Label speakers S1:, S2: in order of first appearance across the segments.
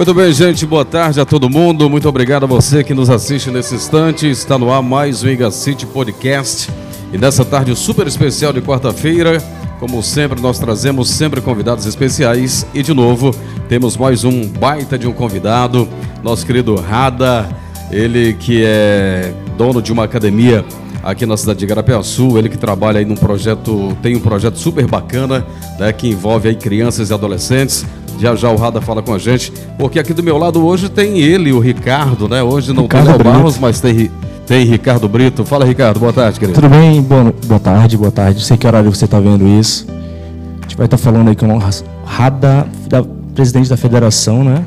S1: Muito bem, gente. Boa tarde a todo mundo. Muito obrigado a você que nos assiste nesse instante. Está no ar mais o Iga City Podcast. E nessa tarde super especial de quarta-feira, como sempre, nós trazemos sempre convidados especiais. E de novo, temos mais um baita de um convidado, nosso querido Rada, ele que é dono de uma academia aqui na cidade de Garapeaçu, ele que trabalha aí num projeto, tem um projeto super bacana, né, que envolve aí crianças e adolescentes. Já já o Rada fala com a gente, porque aqui do meu lado hoje tem ele, o Ricardo, né? Hoje não Ricardo tem o Barros, mas tem, tem Ricardo Brito. Fala, Ricardo, boa tarde, querido.
S2: Tudo bem? Boa, boa tarde, boa tarde. Não sei que horário você está vendo isso. A gente vai estar tá falando aí com o Rada, da, presidente da federação, né?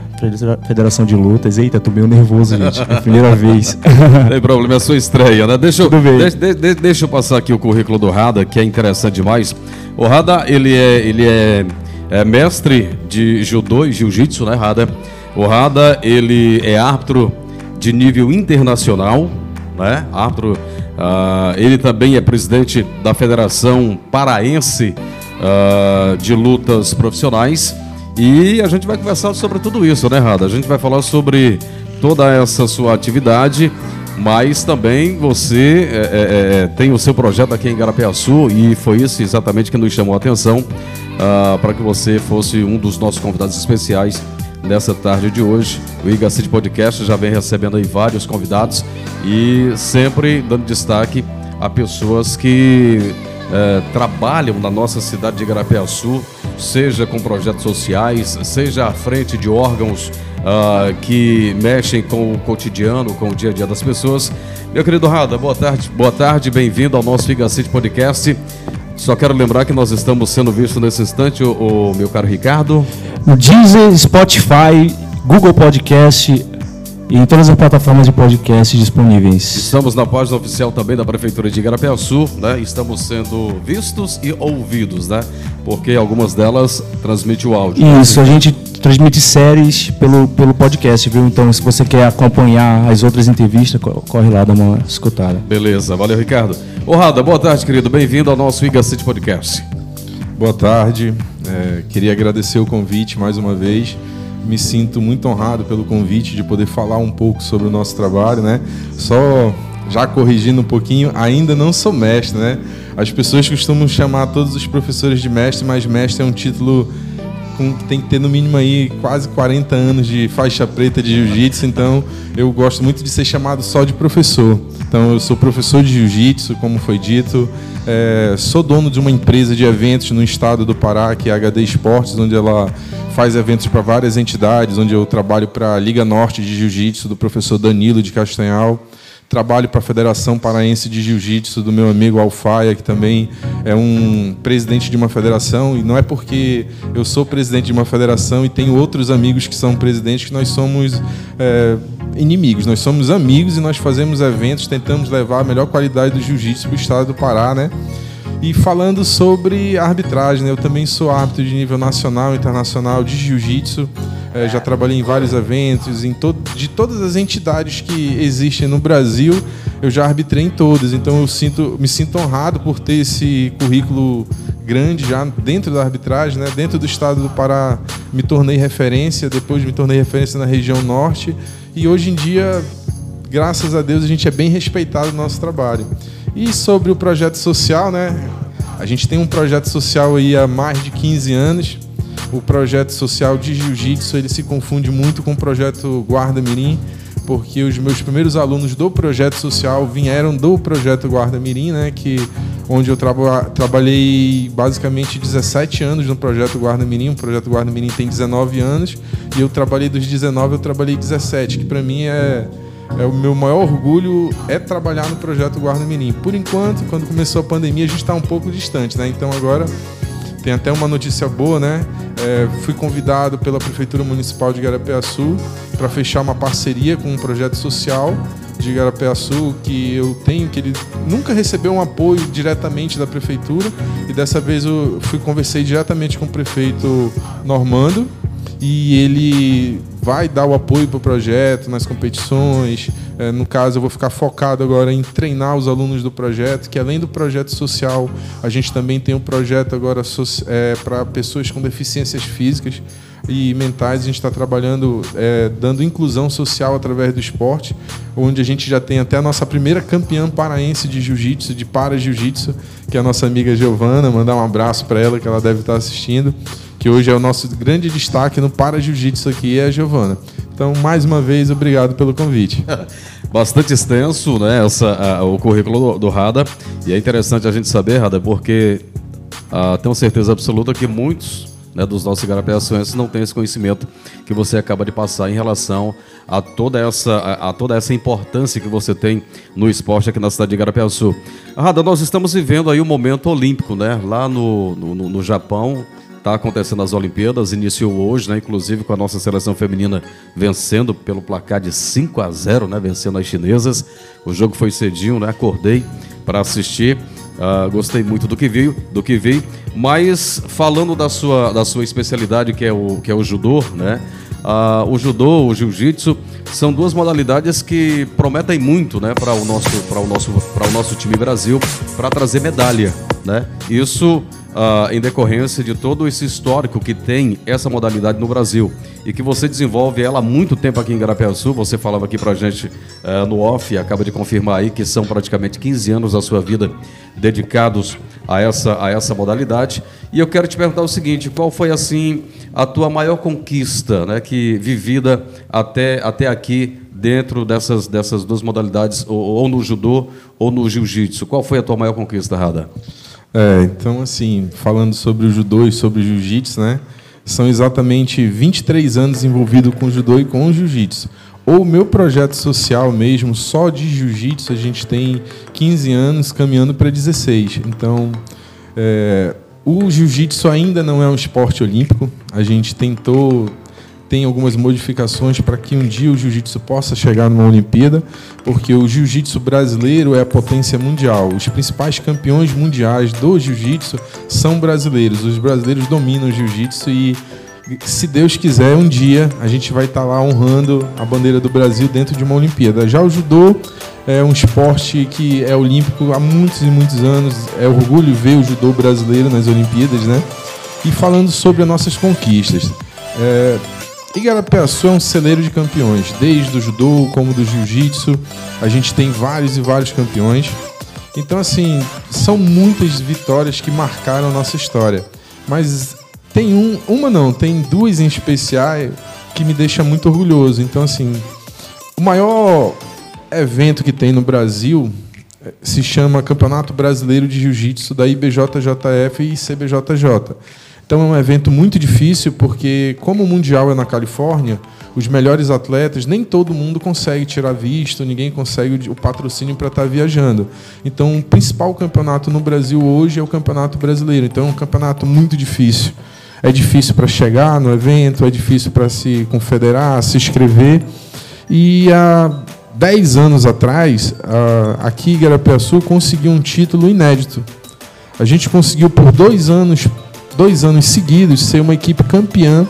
S2: Federação de Lutas. Eita, tô meio nervoso, gente. É a primeira vez.
S1: Não tem problema, é a sua estreia, né? Deixa eu, deixa, deixa, deixa eu passar aqui o currículo do Rada, que é interessante demais. O Rada, ele é, ele é é mestre de judô e jiu-jitsu, né, Rada? O Rada, ele é árbitro de nível internacional, né? Árbitro, uh, ele também é presidente da Federação Paraense uh, de Lutas Profissionais. E a gente vai conversar sobre tudo isso, né, Rada? A gente vai falar sobre toda essa sua atividade, mas também você é, é, é tem o seu projeto aqui em Garapeaçu e foi isso exatamente que nos chamou a atenção uh, para que você fosse um dos nossos convidados especiais nessa tarde de hoje. O Iga City Podcast já vem recebendo aí vários convidados e sempre dando destaque a pessoas que eh, trabalham na nossa cidade de Igarapeaçu, seja com projetos sociais, seja à frente de órgãos uh, que mexem com o cotidiano, com o dia a dia das pessoas. Meu querido Rada, boa tarde, boa tarde, bem-vindo ao nosso Iga City Podcast. Só quero lembrar que nós estamos sendo vistos nesse instante, o, o meu caro Ricardo.
S2: No Deezer, Spotify, Google Podcast e em todas as plataformas de podcast disponíveis.
S1: Estamos na página oficial também da Prefeitura de Igarapé-Sul, né? Estamos sendo vistos e ouvidos, né? Porque algumas delas transmitem o áudio.
S2: Isso, né? a gente transmite séries pelo, pelo podcast, viu? Então, se você quer acompanhar as outras entrevistas, corre lá, dá uma escutada.
S1: Beleza, valeu, Ricardo. Ô, Rada, boa tarde, querido. Bem-vindo ao nosso Iga City Podcast.
S3: Boa tarde. É, queria agradecer o convite mais uma vez. Me sinto muito honrado pelo convite de poder falar um pouco sobre o nosso trabalho, né? Só já corrigindo um pouquinho, ainda não sou mestre, né? As pessoas costumam chamar todos os professores de mestre, mas mestre é um título com, tem que ter no mínimo aí quase 40 anos de faixa preta de jiu-jitsu, então eu gosto muito de ser chamado só de professor. Então eu sou professor de jiu-jitsu, como foi dito, é, sou dono de uma empresa de eventos no estado do Pará, que é a HD Esportes, onde ela faz eventos para várias entidades, onde eu trabalho para a Liga Norte de Jiu-Jitsu do professor Danilo de Castanhal trabalho para a Federação Paraense de Jiu-Jitsu do meu amigo Alfaia, que também é um presidente de uma federação. E não é porque eu sou presidente de uma federação e tenho outros amigos que são presidentes que nós somos é, inimigos. Nós somos amigos e nós fazemos eventos, tentamos levar a melhor qualidade do jiu-jitsu para o estado do Pará, né? E falando sobre arbitragem, né? eu também sou árbitro de nível nacional e internacional de jiu-jitsu. É, já trabalhei em vários eventos, em todo, de todas as entidades que existem no Brasil, eu já arbitrei em todas. Então eu sinto, me sinto honrado por ter esse currículo grande já dentro da arbitragem, né? dentro do estado do Pará me tornei referência, depois me tornei referência na região norte e hoje em dia, graças a Deus, a gente é bem respeitado no nosso trabalho. E sobre o projeto social, né? A gente tem um projeto social aí há mais de 15 anos o projeto social de jiu-jitsu ele se confunde muito com o projeto Guarda Mirim, porque os meus primeiros alunos do projeto social vieram do projeto Guarda Mirim, né, que onde eu traba, trabalhei basicamente 17 anos no projeto Guarda Mirim. O projeto Guarda Mirim tem 19 anos e eu trabalhei dos 19 eu trabalhei 17, que para mim é é, o meu maior orgulho é trabalhar no projeto Guarda Mirim. Por enquanto, quando começou a pandemia, a gente está um pouco distante, né? Então agora tem até uma notícia boa, né? É, fui convidado pela Prefeitura Municipal de Garapeaçu para fechar uma parceria com um projeto social de Garapeaçu que eu tenho, que ele nunca recebeu um apoio diretamente da prefeitura e dessa vez eu fui conversei diretamente com o prefeito Normando e ele vai dar o apoio para o projeto nas competições. É, no caso, eu vou ficar focado agora em treinar os alunos do projeto, que além do projeto social, a gente também tem um projeto agora é, para pessoas com deficiências físicas. e mentais. A gente está trabalhando, é, dando inclusão social através do esporte, onde a gente já tem até a nossa primeira campeã paraense de jiu-jitsu, de para-jiu-jitsu, que é a nossa amiga Giovana. Mandar um abraço para ela, que ela deve estar assistindo. Que hoje é o nosso grande destaque no para-jiu-jitsu aqui, é a Giovana. Então, mais uma vez, obrigado pelo convite.
S1: Bastante extenso, né, essa, a, o currículo do, Rada. E é interessante a gente saber, Rada, porque uh, tenho certeza absoluta que muitos né, dos nossos igarapé-ações não têm esse conhecimento que você acaba de passar em relação a toda essa, a, a toda essa importância que você tem no esporte aqui na cidade de Igarapé-Açu. Rada, nós estamos vivendo aí o um momento olímpico, né? Lá no, no, no Japão, Está acontecendo as Olimpíadas, iniciou hoje, né? Inclusive com a nossa seleção feminina vencendo pelo placar de 5 a 0, né? Vencendo as chinesas. O jogo foi cedinho, né? Acordei para assistir. Uh, gostei muito do que vi, do que vi. Mas falando da sua, da sua especialidade, que é o, que é o judô, né? Uh, o judô, o jiu-jitsu, são duas modalidades que prometem muito, né, para o nosso, para o nosso, para o nosso time Brasil, para trazer medalha, né? Isso uh, em decorrência de todo esse histórico que tem essa modalidade no Brasil e que você desenvolve ela há muito tempo aqui em Garapé-Sul. Você falava aqui pra gente uh, no off acaba de confirmar aí que são praticamente 15 anos da sua vida dedicados a essa, a essa modalidade. E eu quero te perguntar o seguinte: qual foi assim a tua maior conquista, né, que vivida até, até aqui dentro dessas, dessas duas modalidades, ou, ou no judô ou no jiu-jitsu? Qual foi a tua maior conquista, Rada?
S3: É, então, assim, falando sobre o judô e sobre o jiu-jitsu, né? São exatamente 23 anos envolvido com o judô e com o jiu-jitsu. O meu projeto social mesmo, só de jiu-jitsu, a gente tem 15 anos caminhando para 16. Então, é, o jiu-jitsu ainda não é um esporte olímpico. A gente tentou tem algumas modificações para que um dia o jiu-jitsu possa chegar numa Olimpíada, porque o jiu-jitsu brasileiro é a potência mundial. Os principais campeões mundiais do jiu-jitsu são brasileiros. Os brasileiros dominam o jiu-jitsu e se Deus quiser, um dia a gente vai estar tá lá honrando a bandeira do Brasil dentro de uma Olimpíada. Já o judô é um esporte que é olímpico há muitos e muitos anos. É orgulho ver o judô brasileiro nas Olimpíadas, né? E falando sobre as nossas conquistas. É, Igarapé-Açu é um celeiro de campeões, desde o judô como do jiu-jitsu. A gente tem vários e vários campeões. Então, assim, são muitas vitórias que marcaram a nossa história. Mas tem um, uma não, tem duas em especial que me deixa muito orgulhoso. Então, assim, o maior evento que tem no Brasil eh, se chama Campeonato Brasileiro de Jiu-Jitsu da IBJJF e CBJJ. Então é um evento muito difícil porque, como o Mundial é na Califórnia, os melhores atletas, nem todo mundo consegue tirar visto, ninguém consegue o patrocínio para estar tá viajando. Então, o principal campeonato no Brasil hoje é o Campeonato Brasileiro. Então, é um campeonato muito difícil. É difícil para chegar no evento, é difícil para se confederar, se inscrever. E há 10 anos atrás, aqui em Garapiaçu conseguiu um título inédito. A gente conseguiu por dois anos dois anos seguidos, ser uma equipe campeã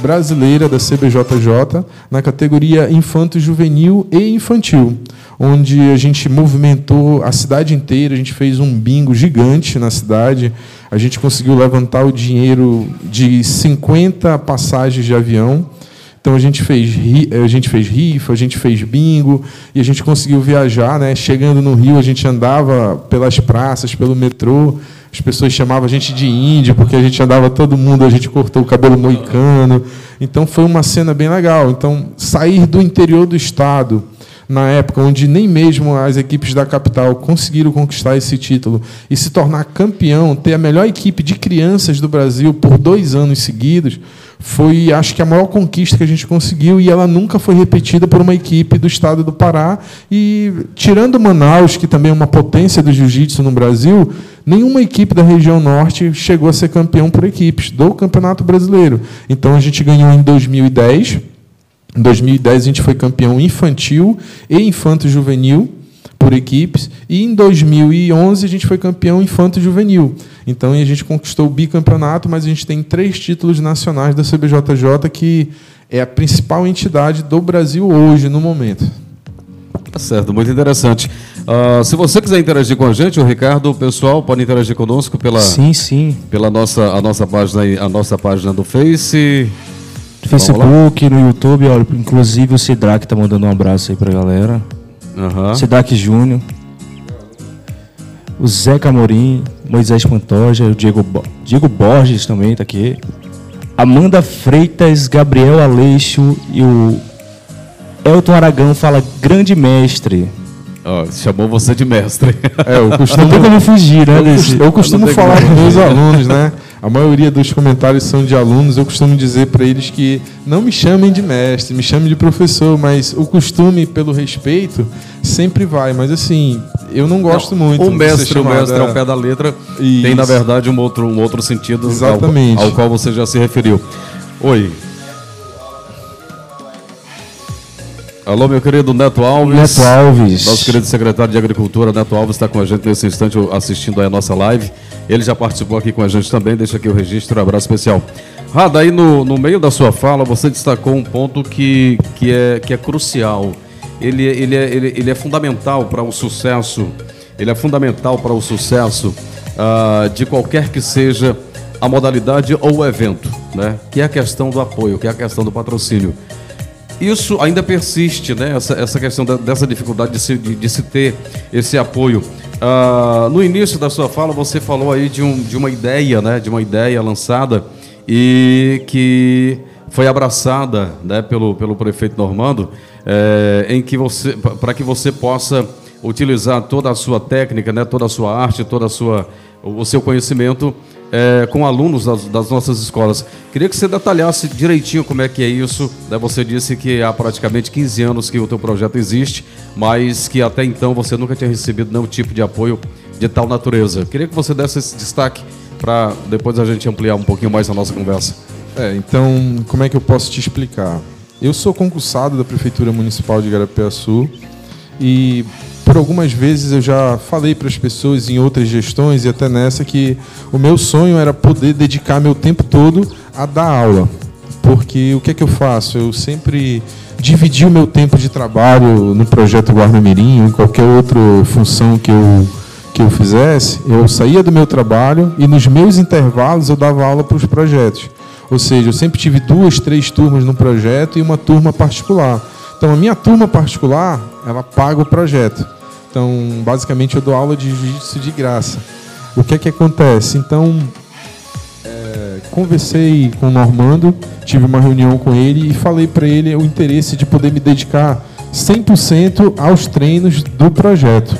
S3: brasileira da CBJJ na categoria infanto juvenil e infantil, onde a gente movimentou a cidade inteira, a gente fez um bingo gigante na cidade, a gente conseguiu levantar o dinheiro de 50 passagens de avião. Então a gente fez a gente fez rifa, a gente fez bingo e a gente conseguiu viajar, né? Chegando no Rio, a gente andava pelas praças, pelo metrô, as pessoas chamavam a gente de índio, porque a gente andava todo mundo, a gente cortou o cabelo moicano. Então foi uma cena bem legal. Então, sair do interior do estado, na época onde nem mesmo as equipes da capital conseguiram conquistar esse título e se tornar campeão, ter a melhor equipe de crianças do Brasil por dois anos seguidos, foi, acho que, a maior conquista que a gente conseguiu e ela nunca foi repetida por uma equipe do estado do Pará. E, tirando Manaus, que também é uma potência do jiu-jitsu no Brasil, nenhuma equipe da região norte chegou a ser campeão por equipes do Campeonato Brasileiro. Então, a gente ganhou em 2010. Em 2010, a gente foi campeão infantil e infanto-juvenil por equipes. E em 2011 a gente foi campeão infanto juvenil. Então a gente conquistou o bicampeonato, mas a gente tem três títulos nacionais da CBJJ, que é a principal entidade do Brasil hoje, no momento.
S1: Tá certo, muito interessante. Uh, se você quiser interagir com a gente, o Ricardo, o pessoal pode interagir conosco pela,
S2: sim, sim.
S1: pela nossa, a nossa página, a nossa página do Face.
S2: Facebook, no YouTube, olha, inclusive o Sidraque tá mandando um abraço aí pra galera. Sidraque Júnior. O Zé Camorim, Moisés Pantoja, o Diego, Bo- Diego Borges também tá aqui. Amanda Freitas, Gabriel Aleixo e o Elton Aragão fala grande mestre.
S1: Ó, chamou você de mestre.
S3: É, eu
S2: Não
S3: costumo,
S2: tem como fugir, né?
S3: eu eu costumo
S1: Não
S3: falar com meus alunos, né? A maioria dos comentários são de alunos. Eu costumo dizer para eles que não me chamem de mestre, me chamem de professor, mas o costume pelo respeito sempre vai. Mas assim, eu não gosto muito.
S1: O mestre, o mestre
S3: é.
S1: ao pé da letra,
S3: Isso.
S1: tem na verdade um outro, um outro sentido ao-
S3: Exatamente.
S1: Ao, qual você já se referiu. Oi. Alô, meu querido Neto Alves.
S2: Neto Alves.
S1: Nosso querido secretário de Agricultura, Neto Alves, está com a gente nesse instante assistindo aí a nossa live. Ele já participou aqui com a gente também, deixa aqui o registro, um abraço especial. Rada, aí no, no meio da sua fala, você destacou um ponto que, que, é, que é crucial. Ele, é- ele, é, ele, ele é fundamental para o sucesso, ele é fundamental para o sucesso ah, de qualquer que seja a modalidade ou o evento, né? Que é a questão do apoio, que é a questão do patrocínio. Isso ainda persiste, né? Essa, essa questão da- dessa dificuldade de se, de, de se ter esse apoio. Ah, no início da sua fala, você falou aí de, um, de uma ideia, né? De uma ideia lançada e que foi abraçada, né? Pelo, pelo prefeito Normando, eh, em que você, para que você possa utilizar toda a sua técnica, né? Toda a sua arte, toda a sua, o seu conhecimento é, com alunos das, das nossas escolas. Queria que você detalhasse direitinho como é que é isso. né? Você disse que há praticamente 15 anos que o teu projeto existe, mas que até então você nunca tinha recebido nenhum tipo de apoio de tal natureza. Queria que você desse esse destaque para depois a gente ampliar um pouquinho mais a nossa conversa.
S3: É, então, como é que eu posso te explicar? Eu sou concursado da Prefeitura Municipal de Garapiaçu e por algumas vezes eu já falei para as pessoas em outras gestões e até nessa que o meu sonho era poder dedicar meu tempo todo a dar aula. Porque o que é que eu faço? Eu sempre dividi o meu tempo de trabalho no projeto Guarda Mirim em qualquer outra função que eu que eu fizesse, eu saía do meu trabalho e nos meus intervalos eu dava aula para os projetos. Ou seja, eu sempre tive duas, três turmas no projeto e uma turma particular. Então, a minha turma particular, ela paga o projeto. Então, basicamente, eu dou aula de jiu-jitsu de graça. O que é que acontece? Então, é, conversei com o Normando, tive uma reunião com ele e falei para ele o interesse de poder me dedicar 100% aos treinos do projeto.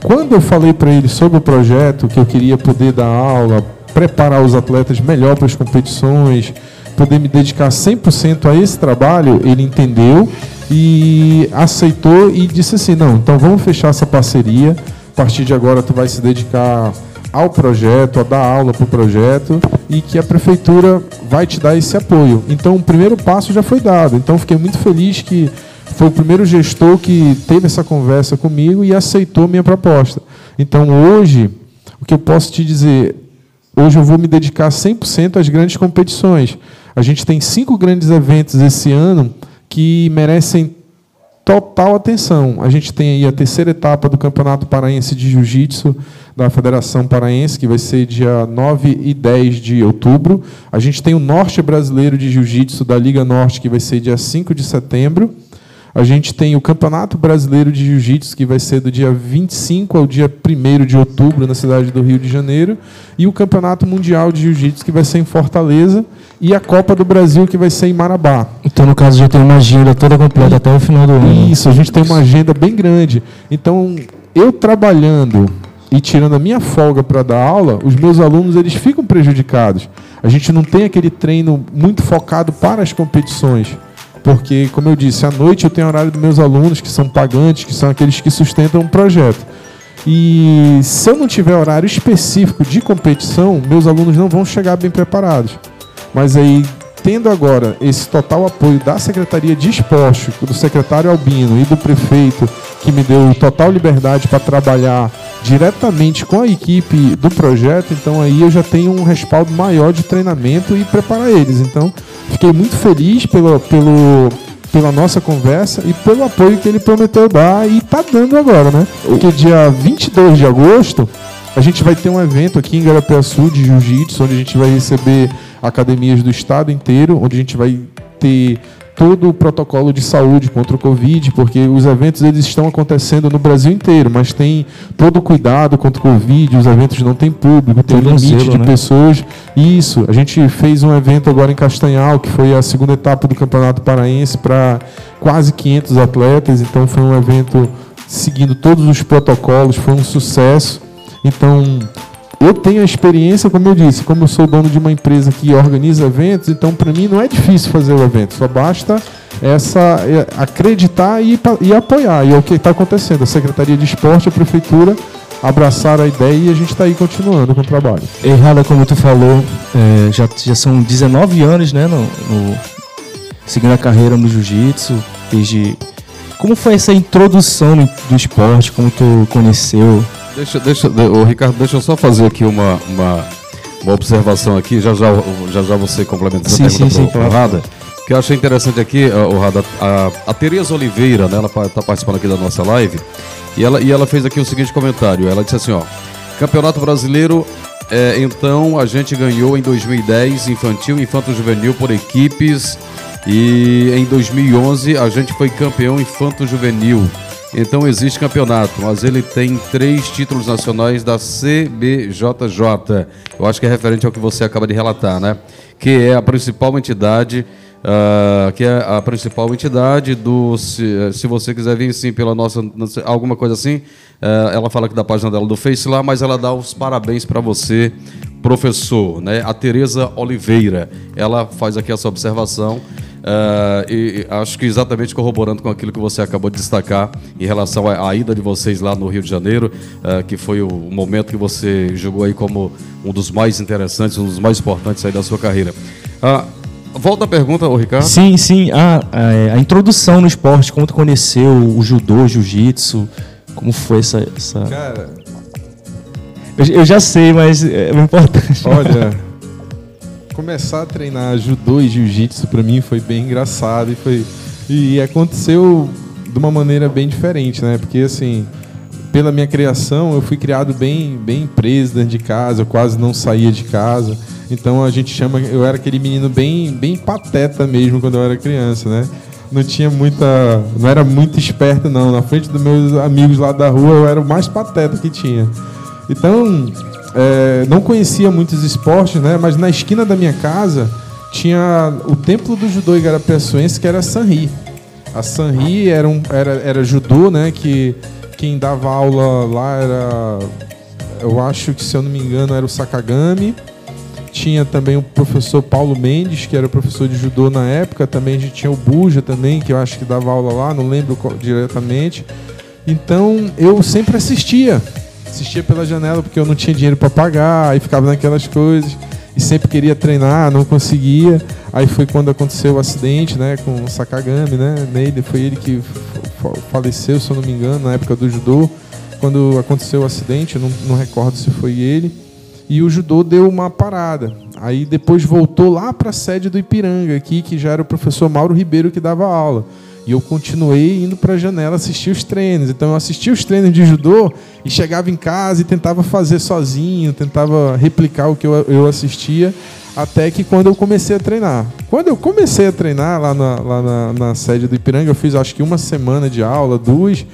S3: Quando eu falei para ele sobre o projeto, que eu queria poder dar aula, preparar os atletas melhor para as competições, poder me dedicar 100% a esse trabalho, ele entendeu e aceitou e disse assim: "Não, então vamos fechar essa parceria. A partir de agora tu vai se dedicar ao projeto, a dar aula para o projeto e que a prefeitura vai te dar esse apoio. Então o primeiro passo já foi dado. Então fiquei muito feliz que foi o primeiro gestor que teve essa conversa comigo e aceitou minha proposta. Então hoje, o que eu posso te dizer, hoje eu vou me dedicar 100% às grandes competições. A gente tem cinco grandes eventos esse ano que merecem total atenção. A gente tem aí a terceira etapa do Campeonato Paraense de Jiu-Jitsu da Federação Paraense, que vai ser dia 9 e 10 de outubro. A gente tem o Norte Brasileiro de Jiu-Jitsu da Liga Norte, que vai ser dia 5 de setembro. A gente tem o Campeonato Brasileiro de Jiu-Jitsu, que vai ser do dia 25 ao dia 1 de outubro, na cidade do Rio de Janeiro. E o Campeonato Mundial de Jiu-Jitsu, que vai ser em Fortaleza. E a Copa do Brasil, que vai ser em Marabá.
S2: Então, no caso, já tem uma agenda toda completa até o final do ano.
S3: Isso, a gente tem uma agenda bem grande. Então, eu trabalhando e tirando a minha folga para dar aula, os meus alunos eles ficam prejudicados. A gente não tem aquele treino muito focado para as competições. Porque, como eu disse, à noite eu tenho horário dos meus alunos, que são pagantes, que são aqueles que sustentam o projeto. E se eu não tiver horário específico de competição, meus alunos não vão chegar bem preparados. Mas aí, tendo agora esse total apoio da Secretaria de Esporte, do secretário Albino e do prefeito, que me deu total liberdade para trabalhar diretamente com a equipe do projeto, então aí eu já tenho um respaldo maior de treinamento e preparar eles. Então, fiquei muito feliz pelo, pelo, pela nossa conversa e pelo apoio que ele prometeu dar e está dando agora, né? Porque dia 22 de agosto a gente vai ter um evento aqui em Garapiaçu de Jiu-Jitsu, onde a gente vai receber academias do estado inteiro, onde a gente vai ter todo o protocolo de saúde contra o Covid, porque os eventos eles estão acontecendo no Brasil inteiro, mas tem todo o cuidado contra o Covid, os eventos não têm público, tem um limite de né? pessoas. Isso, a gente fez um evento agora em Castanhal, que foi a segunda etapa do Campeonato Paraense para quase 500 atletas, então foi um evento seguindo todos os protocolos, foi um sucesso. Então, eu tenho a experiência, como eu disse, como eu sou dono de uma empresa que organiza eventos, então para mim não é difícil fazer o evento, só basta essa é, acreditar e, e apoiar. E é o que está acontecendo. A Secretaria de Esporte, a Prefeitura abraçaram a ideia e a gente está aí continuando com o trabalho.
S2: Errada, como tu falou, é, já, já são 19 anos, né, no, no seguindo a carreira no jiu-jitsu, desde como foi essa introdução do esporte, como tu conheceu
S1: Deixa, deixa, o Ricardo, deixa eu só fazer aqui uma, uma, uma observação aqui, já já, já, já você complementa essa sim, pergunta para o Rada. Que eu achei interessante aqui, o Rada, a, a Tereza Oliveira, né, ela está participando aqui da nossa live, e ela, e ela fez aqui o seguinte comentário, ela disse assim, ó, Campeonato Brasileiro, é, então a gente ganhou em 2010 infantil e infanto juvenil por equipes e em 2011 a gente foi campeão infanto juvenil. Então existe campeonato, mas ele tem três títulos nacionais da CBJJ. Eu acho que é referente ao que você acaba de relatar, né? Que é a principal entidade, uh, que é a principal entidade do. Se, se, você quiser vir sim pela nossa. alguma coisa assim, uh, ela fala aqui da página dela do Face lá, mas ela dá os parabéns para você, professor, né? A Tereza Oliveira. Ela faz aqui essa observação. Uh, e, acho que exatamente corroborando com aquilo que você acabou de destacar em relação à, à ida de vocês lá no Rio de Janeiro, uh, que foi o momento que você jogou aí como um dos mais interessantes, um dos mais importantes aí da sua carreira. Uh, volta a pergunta, ô Ricardo.
S2: Sim, sim. A, a, a, introdução no esporte, como tu conheceu o judô, o jiu-jitsu, como foi essa... essa... Cara... Eu, eu já sei, mas é importante.
S3: Olha começar a treinar judô e jiu-jitsu para mim foi bem engraçado e foi e aconteceu de uma maneira bem diferente, né? Porque assim, pela minha criação, eu fui criado bem bem preso dentro de casa, eu quase não saía de casa. Então a gente chama, eu era aquele menino bem bem pateta mesmo quando eu era criança, né? Não tinha muita, não era muito esperto não. Na frente dos meus amigos lá da rua, eu era o mais pateta que tinha. Então, é, não conhecia muitos esportes, né? Mas na esquina da minha casa tinha o templo do judô igarapiaçuense, que era a Sanri. A Sanri era, um, era, era judô, né? Que quem dava aula lá era, eu acho que se eu não me engano era o Sakagami. Tinha também o professor Paulo Mendes, que era professor de judô na época. Também a gente tinha o Buja também, que eu acho que dava aula lá, não lembro diretamente. Então eu sempre assistia assistia pela janela porque eu não tinha dinheiro para pagar, aí ficava naquelas coisas e sempre queria treinar, não conseguia. Aí foi quando aconteceu o acidente, né, com o Sakagami, né? Nele foi ele que faleceu, se eu não me engano, na época do judô. Quando aconteceu o acidente, eu não, não recordo se foi ele. E o judô deu uma parada. Aí depois voltou lá para a sede do Ipiranga aqui, que já era o professor Mauro Ribeiro que dava aula. E eu continuei indo para a janela assistir os treinos. Então eu assistia os treinos de judô e chegava em casa e tentava fazer sozinho, tentava replicar o que eu, eu assistia, até que quando eu comecei a treinar. Quando eu comecei a treinar lá na, lá na, na sede do Ipiranga, eu fiz acho que uma semana de aula, duas,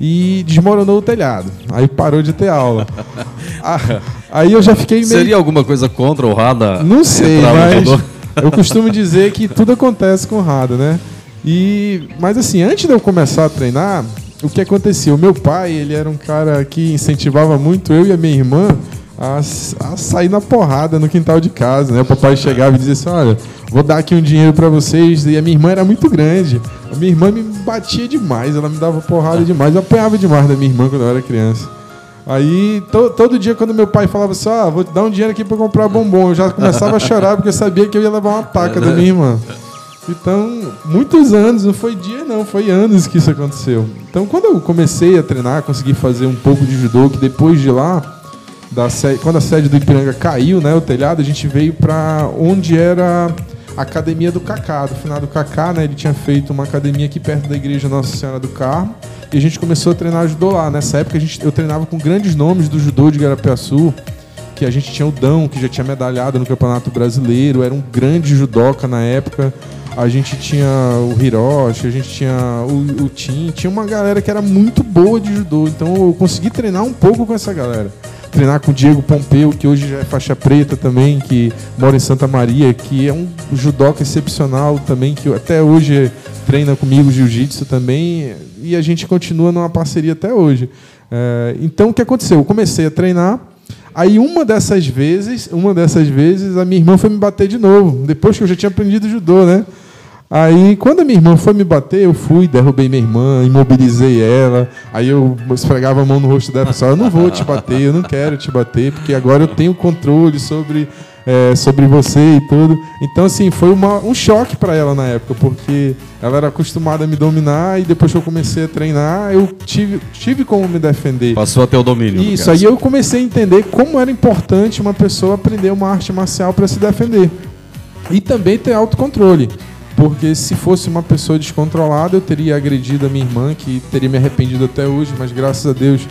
S3: e desmoronou o telhado. Aí parou de ter aula. Ah, aí eu já fiquei meio.
S1: Seria alguma coisa contra o Rada?
S3: Não sei, mas eu costumo dizer que tudo acontece com o Rada, né? E, mas assim, antes de eu começar a treinar, o que acontecia? O meu pai, ele era um cara que incentivava muito eu e a minha irmã a, a sair na porrada no quintal de casa, né? O papai chegava e dizia assim, olha, vou dar aqui um dinheiro para vocês. E a minha irmã era muito grande. A minha irmã me batia demais, ela me dava porrada demais. Eu apanhava demais da minha irmã quando eu era criança. Aí, to, todo dia, quando meu pai falava assim, ah, vou te dar um dinheiro aqui para comprar bombom, eu já começava a chorar porque eu sabia que eu ia levar uma taca da minha irmã. Então, muitos anos, não foi dia não, foi anos que isso aconteceu. Então, quando eu comecei a treinar, consegui fazer um pouco de judô, que depois de lá, da sede, quando a sede do Ipiranga caiu, né, o telhado, a gente veio para onde era a academia do Cacá, do final do Cacá, né, ele tinha feito uma academia aqui perto da igreja Nossa Senhora do Carmo, e a gente começou a treinar judô lá. Nessa época, a gente, eu treinava com grandes nomes do judô de Garapiaçu, que a gente tinha o Dão, que já tinha medalhado no Campeonato Brasileiro, era um grande judoca na época. A gente tinha o Hiroshi, a gente tinha o, o Tim, tinha uma galera que era muito boa de judô. Então eu consegui treinar um pouco com essa galera treinar com o Diego Pompeu, que hoje já é faixa preta também, que mora em Santa Maria, que é um judoca excepcional também, que até hoje treina comigo jiu-jitsu também, e a gente continua numa parceria até hoje. É, então o que aconteceu? Eu comecei a treinar, aí uma dessas vezes, uma dessas vezes, a minha irmã foi me bater de novo, depois que eu já tinha aprendido judô, né? Aí, quando a minha irmã foi me bater, eu fui, derrubei minha irmã, imobilizei ela. Aí eu esfregava a mão no rosto dela e falava: Eu não vou te bater, eu não quero te bater, porque agora eu tenho controle sobre, é, sobre você e tudo. Então, assim, foi uma, um choque para ela na época, porque ela era acostumada a me dominar e depois que eu comecei a treinar, eu tive, tive como me defender.
S1: Passou a ter o domínio.
S3: Isso, aí eu comecei a entender como era importante uma pessoa aprender uma arte marcial para se defender. E também ter autocontrole. Porque se fosse uma pessoa descontrolada, eu teria agredido a minha irmã, que teria me arrependido até hoje, mas graças a Deus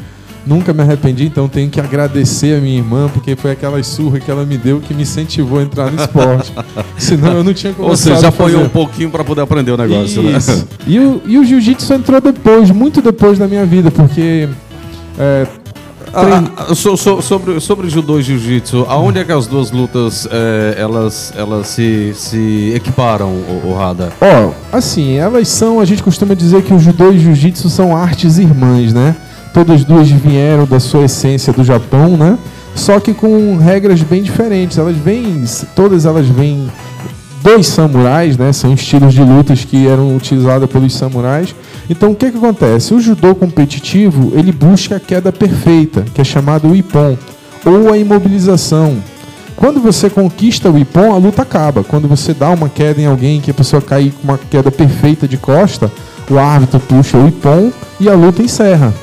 S3: nunca me arrependi, então tenho que agradecer a minha irmã, porque foi aquela surra que ela me deu que me incentivou a entrar no esporte. Senão eu não tinha
S1: começado Ou seja, já foi um pouquinho para poder aprender o negócio, né? Isso.
S3: né? E o, e o jiu-jitsu entrou depois, muito depois da minha vida, porque é,
S1: ah, ah, so, so, sobre, sobre judô e jiu-jitsu, aonde é que as duas lutas é, elas, elas se, se equiparam, o, o Rada?
S3: Ó, oh, assim, elas são, a gente costuma dizer que o judô e jiu-jitsu são artes irmãs, né? Todas duas vieram da sua essência do Japão, né? Só que com regras bem diferentes. Elas vêm, todas elas vêm dois samurais, né? São estilos de lutas que eram utilizados pelos samurais. Então o que, que acontece? O judô competitivo ele busca a queda perfeita, que é chamado o ippon, ou a imobilização. Quando você conquista o ippon, a luta acaba. Quando você dá uma queda em alguém que a pessoa cair com uma queda perfeita de costa, o árbitro puxa o ippon e a luta encerra.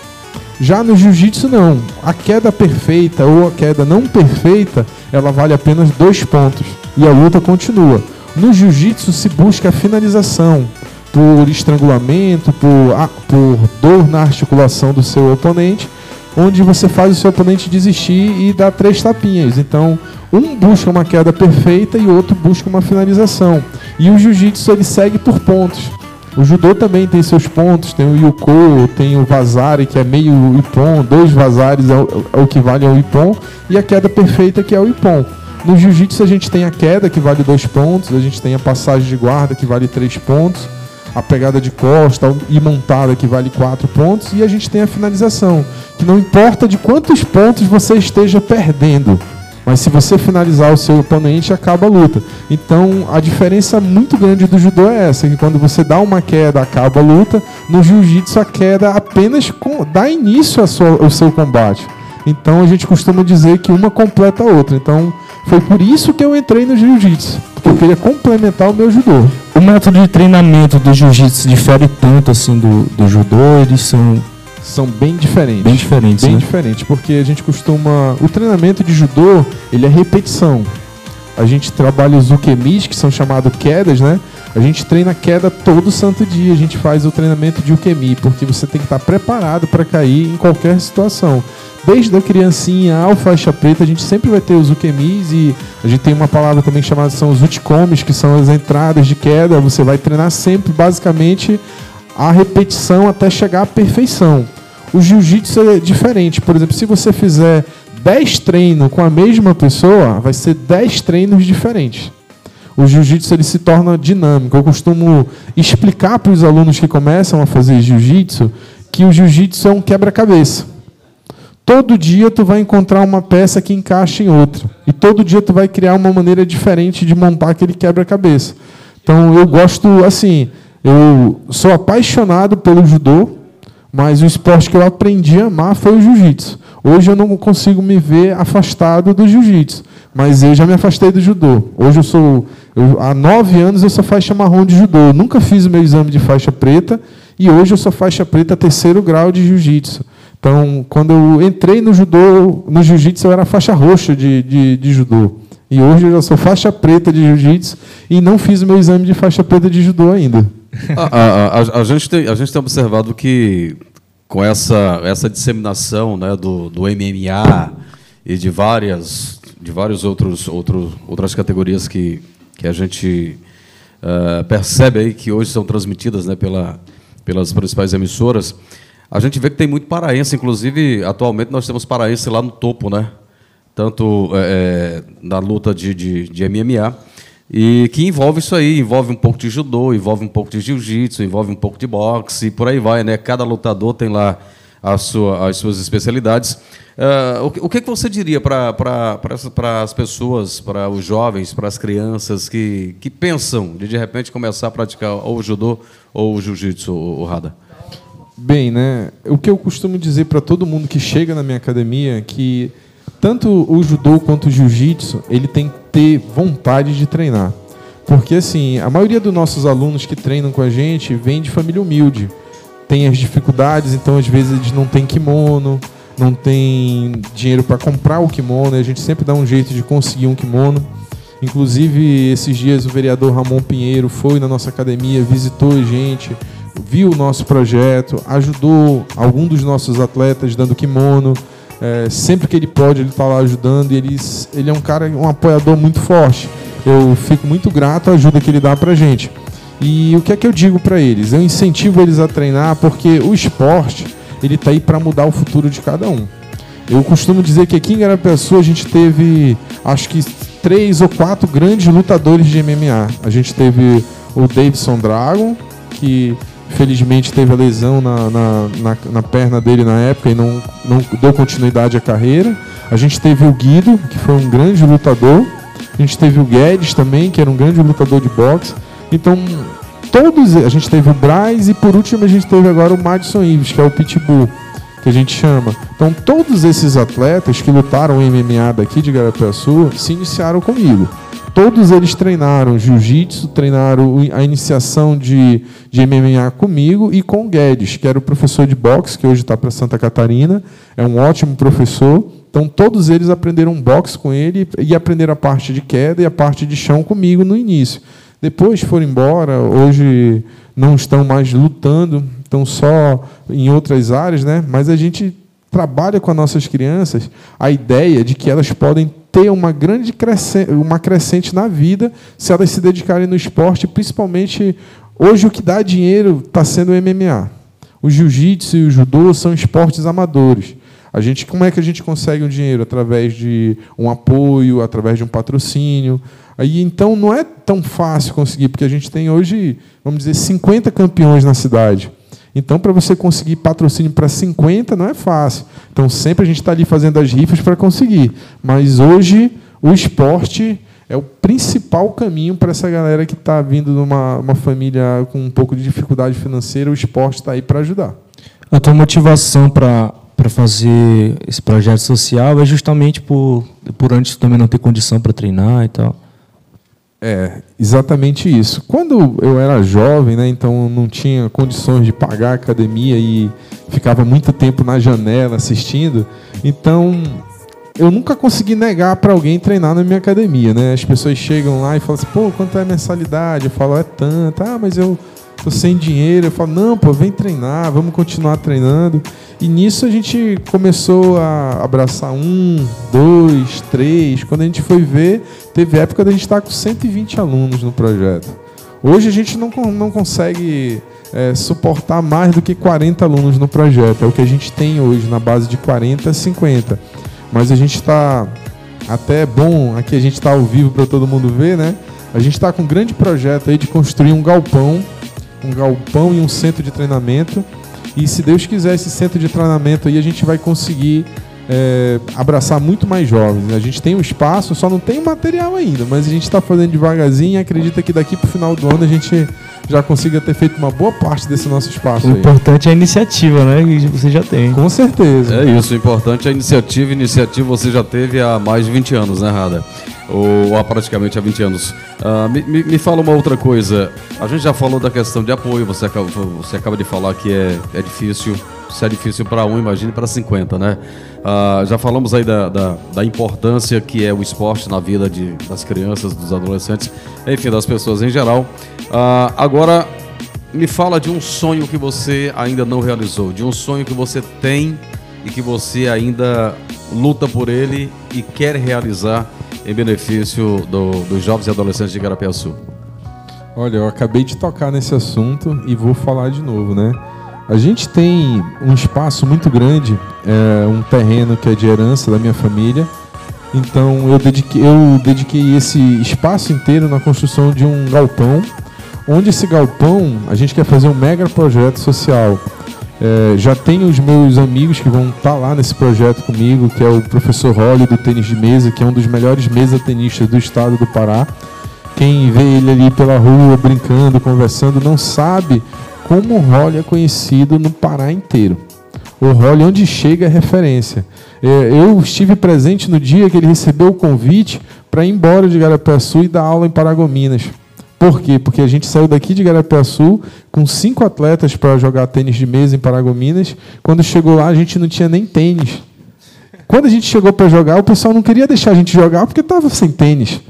S3: Já no jiu-jitsu não. A queda perfeita ou a queda não perfeita, ela vale apenas dois pontos e a luta continua. No jiu-jitsu se busca a finalização por estrangulamento, por, ah, por dor na articulação do seu oponente, onde você faz o seu oponente desistir e dar três tapinhas. Então, um busca uma queda perfeita e o outro busca uma finalização. E o jiu-jitsu ele segue por pontos. O judô também tem seus pontos, tem o yuko, tem o vazari, que é meio ippon, dois vazares é o, é o que vale ao ippon, e a queda perfeita, que é o ippon. No jiu-jitsu a gente tem a queda, que vale dois pontos, a gente tem a passagem de guarda, que vale três pontos, a pegada de costa e montada, que vale quatro pontos, e a gente tem a finalização, que não importa de quantos pontos você esteja perdendo, mas se você finalizar o seu oponente, acaba a luta. Então, a diferença muito grande do judô é essa, que quando você dá uma queda, acaba a luta. No jiu-jitsu, a queda apenas dá início ao seu combate. Então, a gente costuma dizer que uma completa a outra. Então, foi por isso que eu entrei no jiu-jitsu, porque eu queria complementar o meu judô.
S2: O método de treinamento do jiu-jitsu difere tanto assim do, do judô, eles são
S3: são bem diferentes.
S2: Bem diferentes,
S3: Bem
S2: né?
S3: diferentes, porque a gente costuma, o treinamento de judô, ele é repetição. A gente trabalha os ukemis, que são chamados quedas, né? A gente treina queda todo santo dia. A gente faz o treinamento de ukemi, porque você tem que estar preparado para cair em qualquer situação desde a criancinha ao faixa preta, a gente sempre vai ter os ukemis e a gente tem uma palavra também chamada são os utcomes, que são as entradas de queda. Você vai treinar sempre, basicamente, a repetição até chegar à perfeição. O jiu-jitsu é diferente. Por exemplo, se você fizer 10 treinos com a mesma pessoa, vai ser 10 treinos diferentes. O jiu-jitsu ele se torna dinâmico. Eu costumo explicar para os alunos que começam a fazer jiu-jitsu que o jiu-jitsu é um quebra-cabeça. Todo dia tu vai encontrar uma peça que encaixa em outra. E todo dia tu vai criar uma maneira diferente de montar aquele quebra-cabeça. Então eu gosto, assim, eu sou apaixonado pelo judô, mas o esporte que eu aprendi a amar foi o jiu-jitsu. Hoje eu não consigo me ver afastado do jiu-jitsu, mas eu já me afastei do judô. Hoje eu sou, eu, há nove anos eu sou faixa marrom de judô. Eu nunca fiz o meu exame de faixa preta e hoje eu sou faixa preta terceiro grau de jiu-jitsu. Então, quando eu entrei no judô, no jiu-jitsu, eu era faixa roxa de, de, de, judô. E hoje eu já sou faixa preta de jiu-jitsu e não fiz o meu exame de faixa preta de judô ainda.
S1: A, a, a, a, gente tem, a gente tem observado que com essa, essa disseminação né, do, do MMA e de várias de vários outros, outros outras categorias que, que a gente uh, percebe aí que hoje são transmitidas né, pela, pelas principais emissoras, a gente vê que tem muito paraense, inclusive atualmente nós temos paraense lá no topo, né? Tanto é, na luta de, de, de MMA, e que envolve isso aí, envolve um pouco de judô, envolve um pouco de jiu-jitsu, envolve um pouco de boxe, e por aí vai, né? Cada lutador tem lá sua, as suas especialidades. Uh, o, o, que, que você diria para as pessoas, para os jovens, para as crianças que, que pensam de de repente começar a praticar ou o judô ou o jiu-jitsu, o, Rada?
S3: Bem, né? O que eu costumo dizer para todo mundo que chega na minha academia é que tanto o judô quanto o jiu-jitsu, ele tem ter vontade de treinar. Porque assim, a maioria dos nossos alunos que treinam com a gente vem de família humilde. Tem as dificuldades, então às vezes eles não têm kimono, não tem dinheiro para comprar o kimono, a gente sempre dá um jeito de conseguir um kimono. Inclusive, esses dias o vereador Ramon Pinheiro foi na nossa academia, visitou a gente, viu o nosso projeto, ajudou algum dos nossos atletas dando kimono. É, sempre que ele pode, ele está lá ajudando e ele, ele é um cara, um apoiador muito forte. Eu fico muito grato à ajuda que ele dá para gente. E o que é que eu digo para eles? Eu incentivo eles a treinar porque o esporte ele está aí para mudar o futuro de cada um. Eu costumo dizer que aqui em Garapessoa a gente teve, acho que três ou quatro grandes lutadores de MMA. A gente teve o Davidson Dragon, que Felizmente teve a lesão na, na, na, na, perna dele na época e não, não deu continuidade à carreira. A gente teve o Guido, que foi um grande lutador. A gente teve o Guedes também, que era um grande lutador de boxe. Então, todos. A gente teve o Braz e por último a gente teve agora o Madison Ives, que é o Pitbull, que a gente chama. Então, todos esses atletas que lutaram MMA daqui de Garapé-Sul se iniciaram comigo todos eles treinaram jiu-jitsu, treinaram a iniciação de, de MMA comigo e com o Guedes, que era o professor de boxe, que hoje está para Santa Catarina, é um ótimo professor. Então, todos eles aprenderam boxe com ele e aprenderam a parte de queda e a parte de chão comigo no início. Depois foram embora, hoje não estão mais lutando, estão só em outras áreas, né? mas a gente trabalha com as nossas crianças a ideia de que elas podem ter uma grande crescente, uma crescente na vida se elas se dedicarem no esporte, principalmente hoje o que dá dinheiro está sendo o MMA. O jiu-jitsu e o judô são esportes amadores. A gente, como é que a gente consegue o um dinheiro? Através de um apoio, através de um patrocínio. Aí, então não é tão fácil conseguir, porque a gente tem hoje, vamos dizer, 50 campeões na cidade. Então, para você conseguir patrocínio para 50 não é fácil. Então, sempre a gente está ali fazendo as rifas para conseguir. Mas hoje, o esporte é o principal caminho para essa galera que está vindo de uma, família com um pouco de dificuldade financeira. O esporte está aí para ajudar.
S2: A tua motivação para para fazer esse projeto social é justamente por, por antes também não ter condição para treinar e tal.
S3: É, exatamente isso. Quando eu era jovem, né, então não tinha condições de pagar a academia e ficava muito tempo na janela assistindo, então eu nunca consegui negar para alguém treinar na minha academia, né? As pessoas chegam lá e falam assim, pô, quanto é a mensalidade? Eu falo, é tanto. Ah, mas eu tô sem dinheiro. Eu falo, não, pô, vem treinar, vamos continuar treinando. E nisso a gente começou a abraçar um, dois, três. Quando a gente foi ver, teve época da gente estar com 120 alunos no projeto. Hoje a gente não, não consegue é, suportar mais do que 40 alunos no projeto. É o que a gente tem hoje, na base de 40 a 50. Mas a gente está até bom, aqui a gente está ao vivo para todo mundo ver, né? A gente está com um grande projeto aí de construir um galpão, um galpão e um centro de treinamento e se Deus quiser, esse centro de treinamento aí a gente vai conseguir é, abraçar muito mais jovens. A gente tem um espaço, só não tem o material ainda, mas a gente está fazendo devagarzinho e acredita que daqui para o final do ano a gente já consiga ter feito uma boa parte desse nosso espaço.
S2: O aí. importante é a iniciativa, né? Que você já tem.
S3: Com certeza.
S1: É isso, o importante é a iniciativa. Iniciativa você já teve há mais de 20 anos, né, Rada? Ou há praticamente há 20 anos. Uh, me, me, me, fala uma outra coisa. A gente já falou da questão de apoio, você acaba, você acaba de falar que é, é difícil. Se é difícil para um, imagine para 50, né? Uh, já falamos aí da, da, da, importância que é o esporte na vida de, das crianças, dos adolescentes, enfim, das pessoas em geral. Uh, agora, me fala de um sonho que você ainda não realizou, de um sonho que você tem e que você ainda luta por ele e quer realizar em benefício do, dos jovens e adolescentes de Garapiaçu?
S3: Olha, eu acabei de tocar nesse assunto e vou falar de novo, né? A gente tem um espaço muito grande, é, um terreno que é de herança da minha família. Então eu dediquei, eu dediquei esse espaço inteiro na construção de um galpão, onde esse galpão a gente quer fazer um mega projeto social. É, já tenho os meus amigos que vão estar tá lá nesse projeto comigo, que é o professor Rolly do tênis de mesa, que é um dos melhores mesa tenistas do estado do Pará. Quem vê ele ali pela rua brincando, conversando, não sabe como o Rolly é conhecido no Pará inteiro. O Rolly, onde chega, é referência. É, eu estive presente no dia que ele recebeu o convite para ir embora de Garapiaçu e dar aula em Paragominas. Por quê? Porque a gente saiu daqui de Garapiaçu com cinco atletas para jogar tênis de mesa em Paragominas. Quando chegou lá, a gente não tinha nem tênis. Quando a gente chegou para jogar, o pessoal não queria deixar a gente jogar porque estava sem tênis.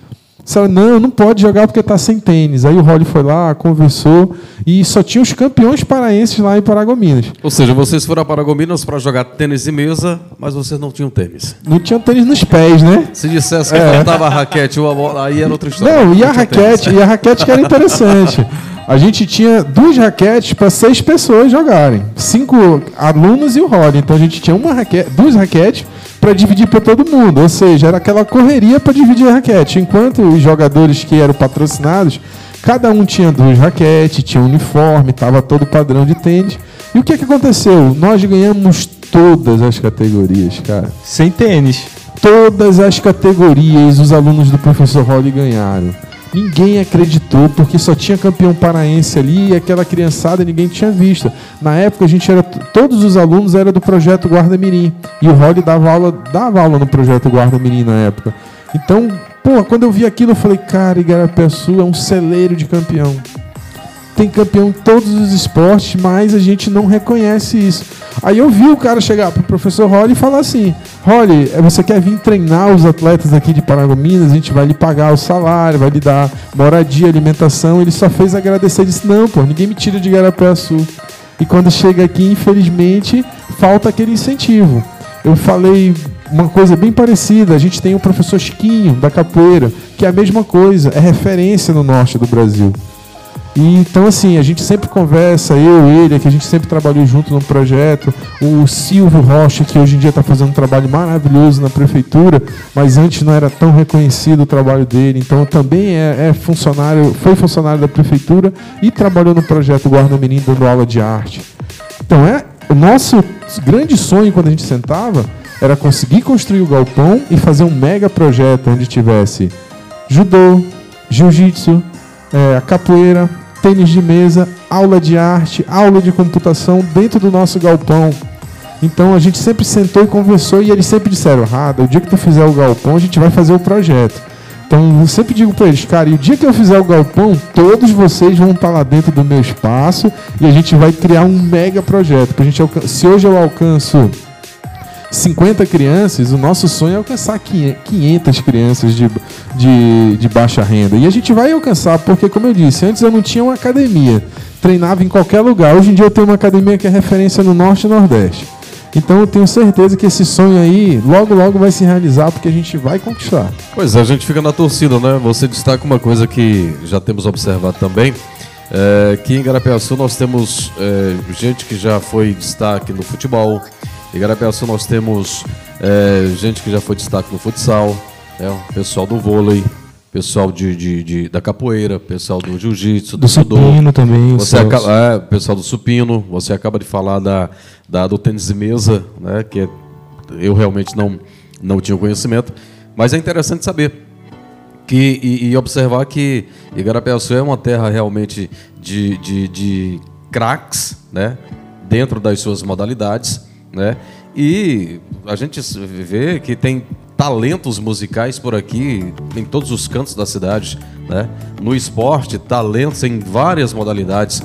S3: Disseram, não, não pode jogar porque está sem tênis. Aí o Rolly foi lá, conversou e só tinha os campeões paraenses lá em Paragominas.
S1: Ou seja, vocês foram a Paragominas para jogar tênis de mesa, mas vocês não tinham tênis.
S3: Não tinham tênis nos pés, né?
S1: Se dissesse que é. faltava a raquete ou a bola, aí era outra história.
S3: Não, e a raquete, e a raquete que era interessante. A gente tinha duas raquetes para seis pessoas jogarem. Cinco alunos e o Rolly. Então a gente tinha uma raquete, duas raquetes para dividir para todo mundo. Ou seja, era aquela correria para dividir a raquete. Enquanto os jogadores que eram patrocinados, cada um tinha duas raquetes, tinha um uniforme, estava todo padrão de tênis. E o que, que aconteceu? Nós ganhamos todas as categorias, cara.
S2: Sem tênis.
S3: Todas as categorias os alunos do professor Holly ganharam. Ninguém acreditou porque só tinha campeão paraense ali e aquela criançada ninguém tinha visto. Na época a gente era todos os alunos eram do projeto Guarda Mirim e o Rod dava aula, dava aula no projeto Guarda Mirim na época. Então, pô, quando eu vi aquilo eu falei, cara, Igarapiaçu é um celeiro de campeão tem campeão em todos os esportes, mas a gente não reconhece isso. Aí eu vi o cara chegar pro professor Holly e falar assim: Holly, é, você quer vir treinar os atletas aqui de Paragominas? A gente vai lhe pagar o salário, vai lhe dar moradia, alimentação. Ele só fez agradecer e disse: Não, pô, ninguém me tira de Sul. E quando chega aqui, infelizmente, falta aquele incentivo. Eu falei uma coisa bem parecida. A gente tem o professor Chiquinho, da capoeira, que é a mesma coisa, é referência no norte do Brasil. Então, assim, a gente sempre conversa, eu ele, que a gente sempre trabalhou junto no projeto. O Silvio Rocha, que hoje em dia está fazendo um trabalho maravilhoso na prefeitura, mas antes não era tão reconhecido o trabalho dele. Então, também é, é funcionário, foi funcionário da prefeitura e trabalhou no projeto Guarda Menino dando aula de arte. Então, é o nosso grande sonho quando a gente sentava era conseguir construir o galpão e fazer um mega projeto onde tivesse judô, jiu-jitsu, é, capoeira, tênis de mesa, aula de arte, aula de computação dentro do nosso galpão. Então a gente sempre sentou e conversou e eles sempre disseram: Rada, o dia que tu fizer o galpão, a gente vai fazer o projeto. Então eu sempre digo para eles, cara, e o dia que eu fizer o galpão, todos vocês vão estar lá dentro do meu espaço e a gente vai criar um mega projeto. a gente se hoje eu alcanço 50 crianças, o nosso sonho é alcançar 500 crianças de, de, de baixa renda. E a gente vai alcançar, porque, como eu disse, antes eu não tinha uma academia, treinava em qualquer lugar. Hoje em dia eu tenho uma academia que é referência no Norte e Nordeste. Então eu tenho certeza que esse sonho aí logo logo vai se realizar porque a gente vai conquistar.
S1: Pois é, a gente fica na torcida, né? Você destaca uma coisa que já temos observado também, é, que em Garapiaçu nós temos é, gente que já foi destaque no futebol, em Garapiaçu nós temos é, gente que já foi destaque no futsal, é, o pessoal do vôlei, pessoal de, de, de, da capoeira, pessoal do jiu-jitsu, do,
S2: do supino também.
S1: Você acaba, é, pessoal do supino, você acaba de falar da, da, do tênis de mesa, né, que eu realmente não, não tinha conhecimento, mas é interessante saber que, e, e observar que Igarapiaçu é uma terra realmente de, de, de craques, né, dentro das suas modalidades, né? E a gente vê que tem talentos musicais por aqui, em todos os cantos da cidade, né? No esporte, talentos em várias modalidades.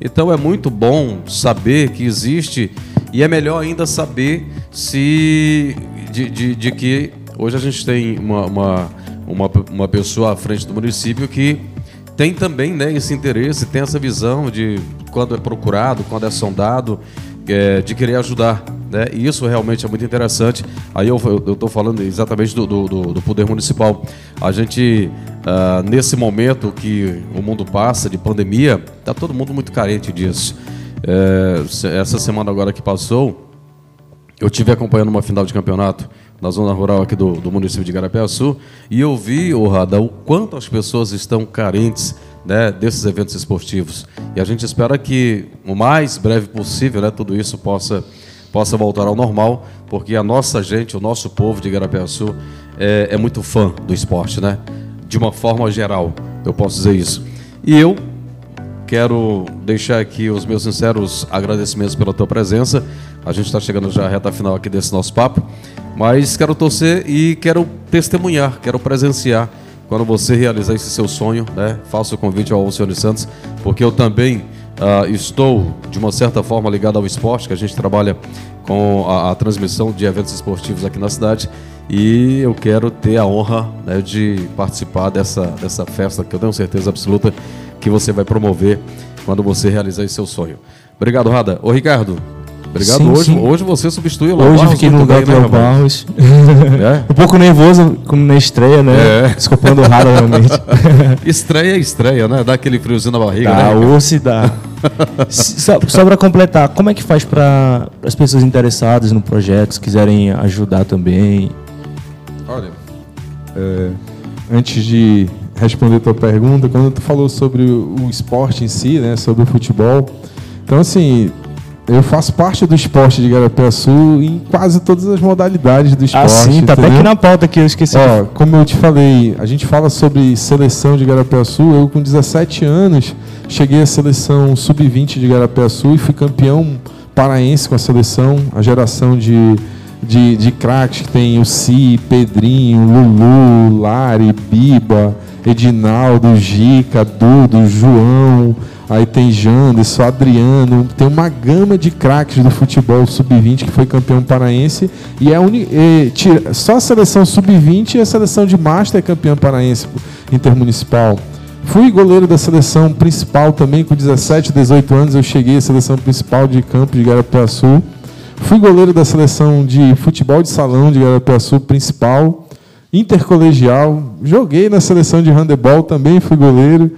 S1: Então é muito bom saber que existe e é melhor ainda saber se de, de, de que hoje a gente tem uma, uma, uma, uma, pessoa à frente do município que tem também né, esse interesse, tem essa visão de quando é procurado, quando é sondado, é, de querer ajudar né? E isso realmente é muito interessante. Aí eu estou falando exatamente do, do, do, Poder Municipal. A gente, uh, nesse momento que o mundo passa de pandemia, está todo mundo muito carente disso. É, essa semana agora que passou, eu tive acompanhando uma final de campeonato na zona rural aqui do, do município de Garapiaçu e eu vi, o Rada, o quanto as pessoas estão carentes né, desses eventos esportivos. E a gente espera que o mais breve possível né, tudo isso possa possa voltar ao normal, porque a nossa gente, o nosso povo de Garapiaçu é, é muito fã do esporte, né? De uma forma geral, eu posso dizer isso. E eu quero deixar aqui os meus sinceros agradecimentos pela tua presença. A gente está chegando já à reta final aqui desse nosso papo, mas quero torcer e quero testemunhar, quero presenciar quando você realizar esse seu sonho, né? Faço o convite ao Alcione Santos, porque eu também Uh, estou, de uma certa forma, ligado ao esporte, que a gente trabalha com a, a, transmissão de eventos esportivos aqui na cidade. E eu quero ter a honra né, de participar dessa, dessa festa, que eu tenho certeza absoluta que você vai promover quando você realizar esse seu sonho. Obrigado, Rada. Ô, Ricardo, Obrigado. Sim, hoje, sim. hoje você substituiu o
S2: Léo Hoje fiquei no lugar do Léo Barros. É? Um pouco nervoso, como na estreia, né? É. Desculpando o raro realmente.
S1: estreia é estreia, né? Dá aquele friozinho na barriga,
S2: dá, né? se dá. só, só para completar, como é que faz para as pessoas interessadas no projeto, se quiserem ajudar também?
S3: Olha, é, antes de responder a tua pergunta, quando tu falou sobre o, o esporte em si, né? Sobre o futebol. Então, assim, eu faço parte do esporte de Garapiaçu em quase todas as modalidades do esporte. Ah, sim,
S2: tá entendeu? até aqui na pauta que eu esqueci.
S3: Ó, como eu te falei, a gente fala sobre seleção de Garapiaçu. Eu, com 17 anos, cheguei à seleção sub-20 de Garapiaçu e fui campeão paraense com a seleção, a geração de, de, de craques que tem o Si, Pedrinho, Lulu, Lari, Biba, Edinaldo, Gica, Dudo, João aí tem Janderson, Adriano, tem uma gama de craques do futebol sub-20 que foi campeão paraense e é uni, e, tira, só a seleção sub-20 e a seleção de master é campeão paraense intermunicipal. Fui goleiro da seleção principal também com 17, 18 anos, eu cheguei à seleção principal de campo de Garapiaçu. Fui goleiro da seleção de futebol de salão de Garapiaçu principal, intercolegial, joguei na seleção de handebol também, fui goleiro.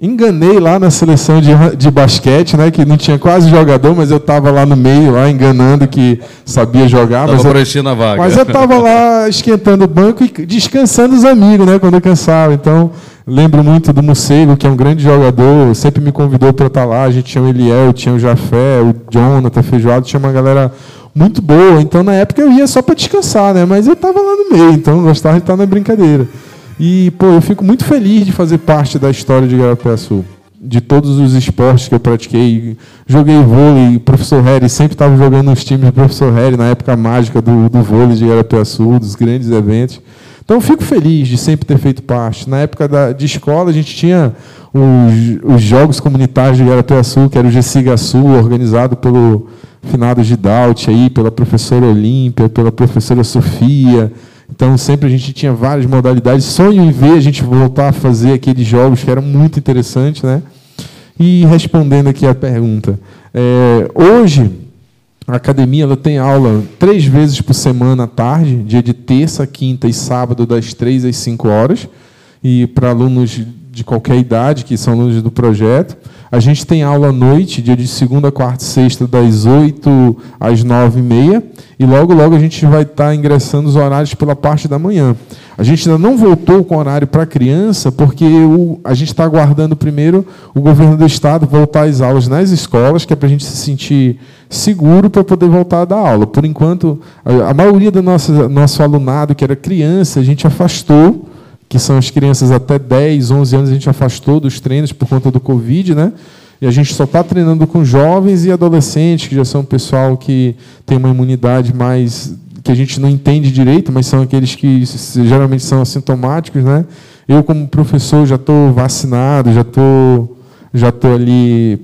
S3: Enganei lá na seleção de, de basquete, né? Que não tinha quase jogador, mas eu estava lá no meio, lá enganando que sabia jogar.
S1: Tava
S3: mas
S1: eu, a vaga.
S3: Mas eu estava lá esquentando o banco e descansando os amigos, né? Quando eu cansava. Então, lembro muito do Mucego, que é um grande jogador, sempre me convidou para estar lá. A gente tinha o Eliel, tinha o Jafé, o Jonathan Feijoado, tinha uma galera muito boa. Então, na época, eu ia só para descansar, né? Mas eu estava lá no meio, então gostava de estar na brincadeira. E, pô, eu fico muito feliz de fazer parte da história de Garapiaçu. De todos os esportes que eu pratiquei. Joguei vôlei, o professor Harry sempre estava jogando nos times do professor Harry, na época mágica do, do vôlei de Garapiaçu, dos grandes eventos. Então, eu fico feliz de sempre ter feito parte. Na época da, de escola, a gente tinha os, os Jogos Comunitários de Garapiaçu, que era o Gessigaçu, organizado pelo finado Gidalt, aí, pela professora Olímpia, pela professora Sofia, então sempre a gente tinha várias modalidades. Sonho em ver a gente voltar a fazer aqueles jogos que eram muito interessantes, né? E respondendo aqui a pergunta, é, hoje a academia ela tem aula três vezes por semana à tarde, dia de terça, quinta e sábado, das três às cinco horas, e para alunos de qualquer idade, que são alunos do projeto. A gente tem aula à noite, dia de segunda, quarta e sexta, das 8 às 9 e meia. E logo, logo a gente vai estar ingressando os horários pela parte da manhã. A gente ainda não voltou com horário para criança, porque o, a gente está aguardando primeiro o governo do estado voltar às aulas nas escolas, que é para a gente se sentir seguro para poder voltar a dar aula. Por enquanto, a, a maioria do nosso, nosso alunado, que era criança, a gente afastou que são as crianças até 10, 11 anos, a gente afastou dos treinos por conta do Covid, né? E a gente só está treinando com jovens e adolescentes, que já são pessoal que tem uma imunidade mais que a gente não entende direito, mas são aqueles que geralmente são assintomáticos, né? Eu como professor já estou vacinado, já estou já tô ali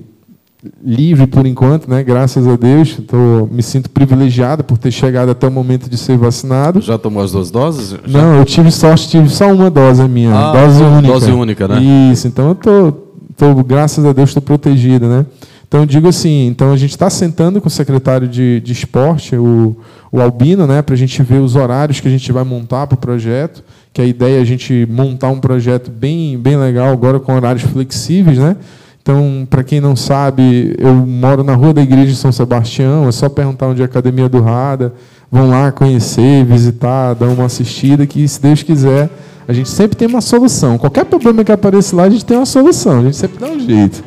S3: livre por enquanto, né? Graças a Deus, tô, me sinto privilegiado por ter chegado até o momento de ser vacinado.
S1: Já tomou as duas doses? Já?
S3: Não, eu tive sorte, tive só uma dose minha, ah, dose única.
S1: Dose única, né?
S3: Isso, então eu tô, tô graças a Deus estou protegido, né? Então, eu digo assim, então a gente está sentando com o secretário de, de esporte, o, o Albino, né, para a gente ver os horários que a gente vai montar para o projeto, que a ideia é a gente montar um projeto bem, bem legal agora com horários flexíveis, né? Então, para quem não sabe, eu moro na Rua da Igreja de São Sebastião, é só perguntar onde é a Academia do Rada, vão lá conhecer, visitar, dar uma assistida, que se Deus quiser, a gente sempre tem uma solução. Qualquer problema que apareça lá, a gente tem uma solução, a gente sempre dá um jeito.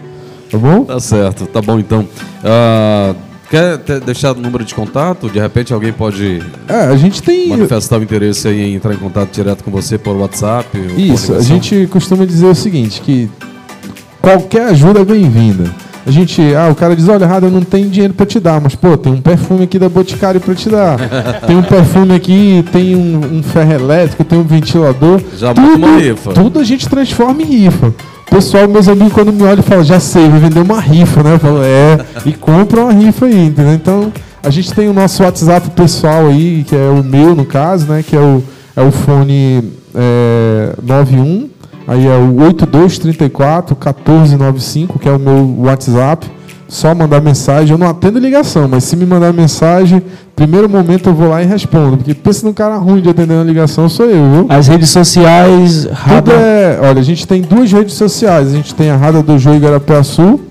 S3: Tá bom?
S1: Tá certo, tá bom então. Uh, quer deixar o número de contato? De repente alguém pode
S3: é, a gente tem...
S1: manifestar o interesse em entrar em contato direto com você por WhatsApp?
S3: Isso, a gente costuma dizer o seguinte, que qualquer ajuda é bem-vinda. A gente, ah, o cara diz, olha, Rada, eu não tenho dinheiro para te dar, mas pô, tem um perfume aqui da Boticário para te dar. tem um perfume aqui, tem um, um ferro elétrico, tem um ventilador.
S1: Já tudo, uma rifa.
S3: Tudo a gente transforma em rifa. O pessoal, meus amigos, quando me olham, falam, já sei, vou vender uma rifa, né? Eu falo, é, e compra uma rifa aí, entendeu? Então, a gente tem o nosso WhatsApp pessoal aí, que é o meu, no caso, né? Que é o, é o fone é, 91 Aí é o 8234 1495, que é o meu WhatsApp. Só mandar mensagem. Eu não atendo ligação, mas se me mandar mensagem, primeiro momento eu vou lá e respondo. Porque pensa num cara ruim de atender uma ligação, sou eu, viu?
S2: As redes sociais.
S3: Tudo é. Olha, a gente tem duas redes sociais. A gente tem a Rada do Joio Sul.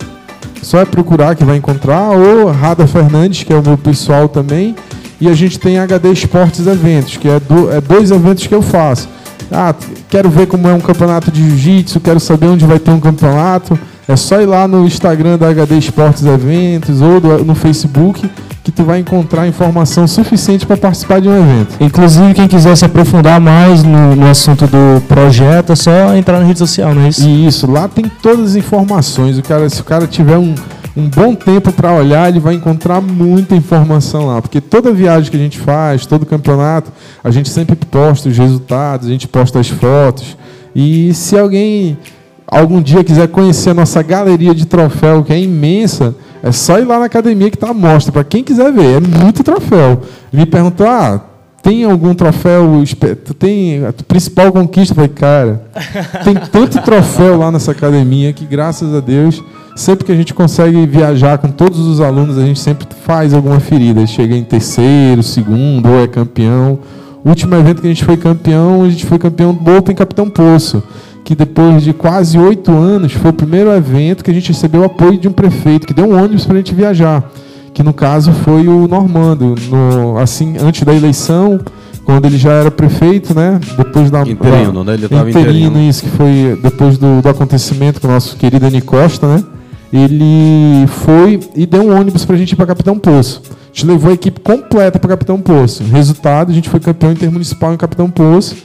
S3: Só é procurar que vai encontrar. Ou Rada Fernandes, que é o meu pessoal também. E a gente tem HD Esportes Eventos, que é, do, é dois eventos que eu faço. Ah, quero ver como é um campeonato de jiu-jitsu, quero saber onde vai ter um campeonato. É só ir lá no Instagram da HD Esportes Eventos ou do, no Facebook que tu vai encontrar informação suficiente para participar de um evento.
S2: Inclusive, quem quiser se aprofundar mais no, no, assunto do projeto, é só entrar na rede social, não é isso?
S3: Isso, lá tem todas as informações. O cara, se o cara tiver um, um bom tempo para olhar, ele vai encontrar muita informação lá, porque toda viagem que a gente faz, todo campeonato, a gente sempre posta os resultados, a gente posta as fotos. E se alguém algum dia quiser conhecer a nossa galeria de troféu, que é imensa, é só ir lá na academia que está mostra, para quem quiser ver, é muito troféu. Me perguntou, ah, tem algum troféu, tem a principal conquista? Eu falei, cara, tem tanto troféu lá nessa academia que, graças a Deus, sempre que a gente consegue viajar com todos os alunos, a gente sempre faz alguma ferida. Chega em terceiro, segundo, ou é campeão. O último evento que a gente foi campeão, a gente foi campeão do Open Capitão Poço, que depois de quase oito anos foi o primeiro evento que a gente recebeu apoio de um prefeito, que deu um ônibus para a gente viajar, que no caso foi o Normando, no, assim, antes da eleição, quando ele já era prefeito, né? Depois da
S1: interino, né? Ele
S3: estava interino, interino, isso que foi depois do, do acontecimento com o nosso querido Ani Costa, né? Ele foi e deu um ônibus para a gente ir para Capitão Poço. A gente levou a equipe completa para Capitão Poço. Resultado, a gente foi campeão intermunicipal em Capitão Poço.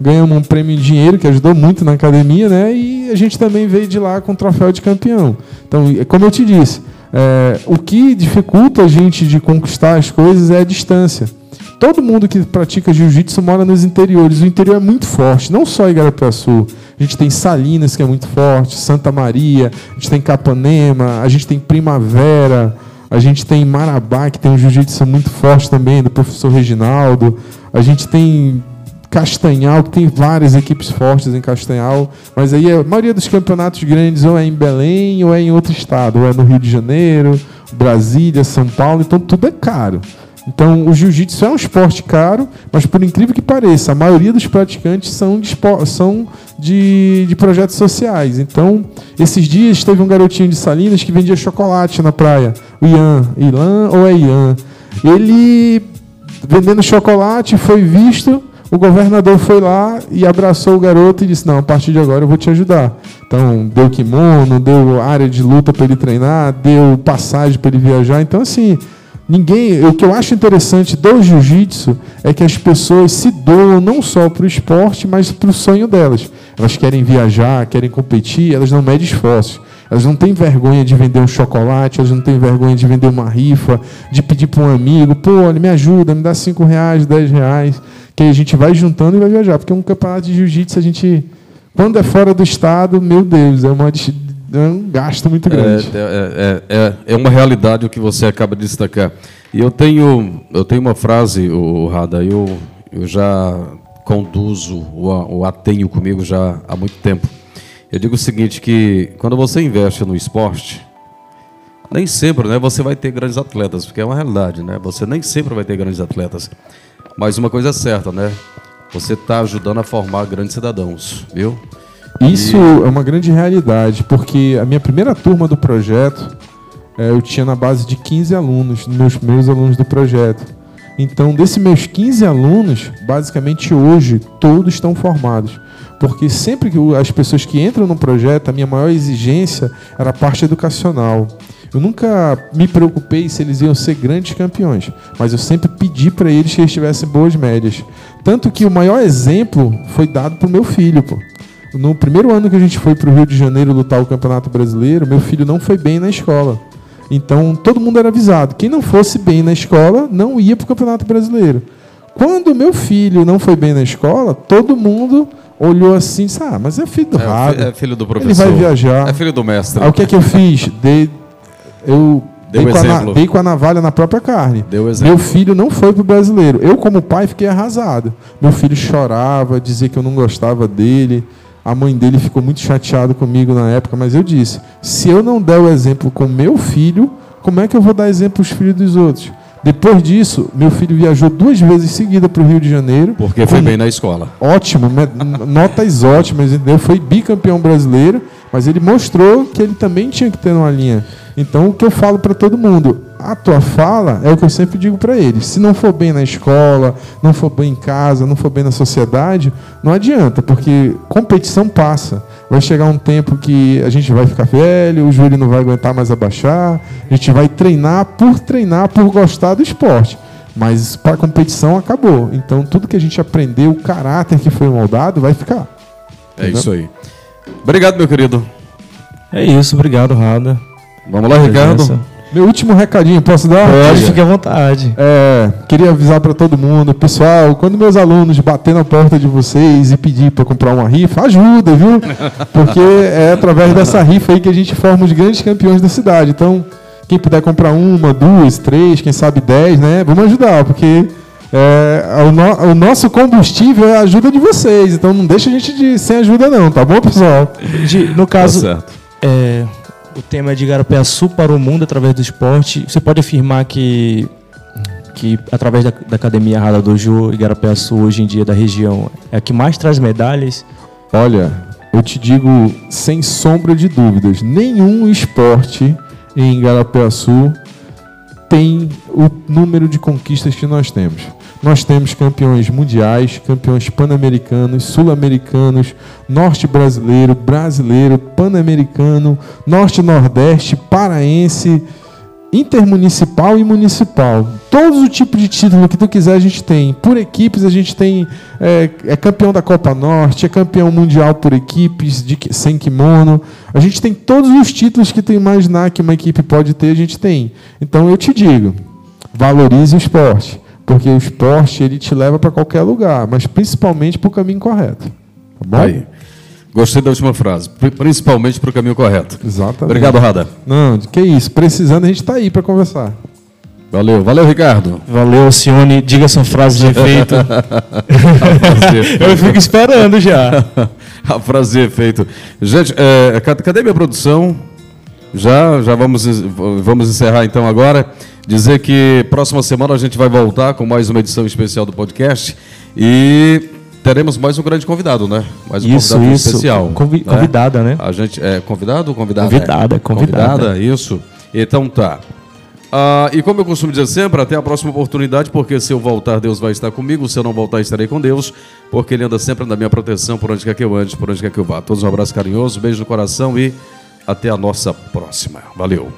S3: Ganhamos um prêmio em dinheiro que ajudou muito na academia, né? E a gente também veio de lá com o troféu de campeão. Então, como eu te disse, é, o que dificulta a gente de conquistar as coisas é a distância. Todo mundo que pratica jiu-jitsu mora nos interiores. O interior é muito forte, não só em Igarapuaçu. A gente tem Salinas, que é muito forte, Santa Maria, a gente tem Capanema, a gente tem Primavera, a gente tem Marabá, que tem um jiu-jitsu muito forte também, do professor Reginaldo. A gente tem Castanhal, que tem várias equipes fortes em Castanhal, mas aí a maioria dos campeonatos grandes ou é em Belém ou é em outro estado, ou é no Rio de Janeiro, Brasília, São Paulo, então tudo é caro. Então, o jiu-jitsu é um esporte caro, mas por incrível que pareça, a maioria dos praticantes são de, são de, de projetos sociais. Então, esses dias teve um garotinho de Salinas que vendia chocolate na praia. O Ian. Ilan ou é Ian? Ele, vendendo chocolate, foi visto. O governador foi lá e abraçou o garoto e disse: Não, a partir de agora eu vou te ajudar. Então, deu kimono, deu área de luta para ele treinar, deu passagem para ele viajar. Então, assim, Ninguém, o que eu acho interessante do jiu-jitsu é que as pessoas se doam não só para o esporte, mas para o sonho delas. Elas querem viajar, querem competir, elas não medem esforços. Elas não têm vergonha de vender um chocolate, elas não têm vergonha de vender uma rifa, de pedir para um amigo, pô, olha, me ajuda, me dá cinco reais, dez reais, que a gente vai juntando e vai viajar. Porque um campeonato de jiu-jitsu, a gente, quando é fora do estado, meu Deus, é uma é um gasto muito grande.
S1: É, é, é, é, é uma realidade o que você acaba de destacar. E eu tenho, eu tenho uma frase, o Rada, eu, eu já conduzo, ou a tenho comigo já há muito tempo. Eu digo o seguinte, que quando você investe no esporte, nem sempre, né, você vai ter grandes atletas, porque é uma realidade, né? Você nem sempre vai ter grandes atletas. Mas uma coisa é certa, né? Você está ajudando a formar grandes cidadãos, viu?
S3: Isso e... é uma grande realidade, porque a minha primeira turma do projeto, é, eu tinha na base de 15 alunos, meus primeiros alunos do projeto. Então, desses meus 15 alunos, basicamente hoje, todos estão formados. Porque sempre que as pessoas que entram no projeto, a minha maior exigência era a parte educacional. Eu nunca me preocupei se eles iam ser grandes campeões, mas eu sempre pedi para eles que eles tivessem boas médias. Tanto que o maior exemplo foi dado para o meu filho. Pô. No primeiro ano que a gente foi para o Rio de Janeiro lutar o Campeonato Brasileiro, meu filho não foi bem na escola. Então todo mundo era avisado: quem não fosse bem na escola não ia para o Campeonato Brasileiro. Quando meu filho não foi bem na escola, todo mundo olhou assim e disse: Ah, mas é filho do é,
S1: É filho do professor.
S3: Ele vai viajar.
S1: É filho do mestre.
S3: Aí o que é que eu fiz? Dei, eu Deu dei, com a, dei com a navalha na própria carne.
S1: Deu
S3: Meu filho não foi pro brasileiro. Eu, como pai, fiquei arrasado. Meu filho chorava, dizia que eu não gostava dele. A mãe dele ficou muito chateada comigo na época, mas eu disse: se eu não der o exemplo com meu filho, como é que eu vou dar exemplo aos filhos dos outros? Depois disso, meu filho viajou duas vezes seguida para o Rio de Janeiro.
S1: Porque foi bem na escola.
S3: Ótimo, notas ótimas, entendeu? Foi bicampeão brasileiro, mas ele mostrou que ele também tinha que ter uma linha. Então, o que eu falo para todo mundo, a tua fala é o que eu sempre digo para eles. Se não for bem na escola, não for bem em casa, não for bem na sociedade, não adianta, porque competição passa. Vai chegar um tempo que a gente vai ficar velho, o joelho não vai aguentar mais abaixar, a gente vai treinar por treinar, por gostar do esporte. Mas para a competição acabou. Então tudo que a gente aprendeu, o caráter que foi moldado, vai ficar.
S1: É Entendeu? isso aí. Obrigado, meu querido.
S2: É isso, obrigado, Rada.
S1: Vamos lá, Ricardo.
S3: Meu último recadinho, posso dar?
S2: Pode, fique à vontade.
S3: É, queria avisar para todo mundo, pessoal, quando meus alunos bater na porta de vocês e pedir para comprar uma rifa, ajuda, viu? Porque é através dessa rifa aí que a gente forma os grandes campeões da cidade. Então, quem puder comprar uma, duas, três, quem sabe dez, né? Vamos ajudar, porque é, o, no, o, nosso combustível é a ajuda de vocês. Então não deixa a gente de, sem ajuda, não, tá bom, pessoal?
S2: De, no caso. Tá certo. É, o tema é de Sul para o mundo através do esporte. Você pode afirmar que, que através da, da Academia Rada Dojo e Sul hoje em dia da região é a que mais traz medalhas?
S3: Olha, eu te digo sem sombra de dúvidas, nenhum esporte em Sul tem o número de conquistas que nós temos. Nós temos campeões mundiais, campeões pan-americanos, sul-americanos, norte brasileiro, brasileiro, pan-americano, norte-nordeste, paraense, intermunicipal e municipal. Todos os tipos de título que tu quiser a gente tem. Por equipes a gente tem é, é campeão da Copa Norte, é campeão mundial por equipes de sem kimono. A gente tem todos os títulos que tu imaginar que uma equipe pode ter, a gente tem. Então eu te digo, valorize o esporte porque o esporte ele te leva para qualquer lugar, mas principalmente para o caminho correto. Tá bom? Aí.
S1: Gostei da última frase. Principalmente para o caminho correto.
S3: Exatamente.
S1: Obrigado, Rada.
S3: Não, que isso. Precisando, a gente está aí para conversar.
S1: Valeu, valeu, Ricardo.
S2: Valeu, Cione. Diga essa frase de efeito. Eu fico esperando já.
S1: a frase de efeito. Gente, é, cadê minha produção? Já, já vamos, vamos encerrar então agora. Dizer que próxima semana a gente vai voltar com mais uma edição especial do podcast e teremos mais um grande convidado, né? Mais um
S2: isso, convidado isso. especial. Convi né? Convidada, né?
S1: A gente é convidado ou convidada?
S2: Convidada,
S1: é.
S2: convidada. Convidada,
S1: isso. Então tá. Ah, e como eu costumo dizer sempre, até a próxima oportunidade, porque se eu voltar, Deus vai estar comigo, se eu não voltar, estarei com Deus, porque Ele anda sempre na minha proteção, por onde quer que eu ande, por onde quer que eu vá. Todos um abraço carinhoso, beijo no coração e até a nossa próxima. Valeu.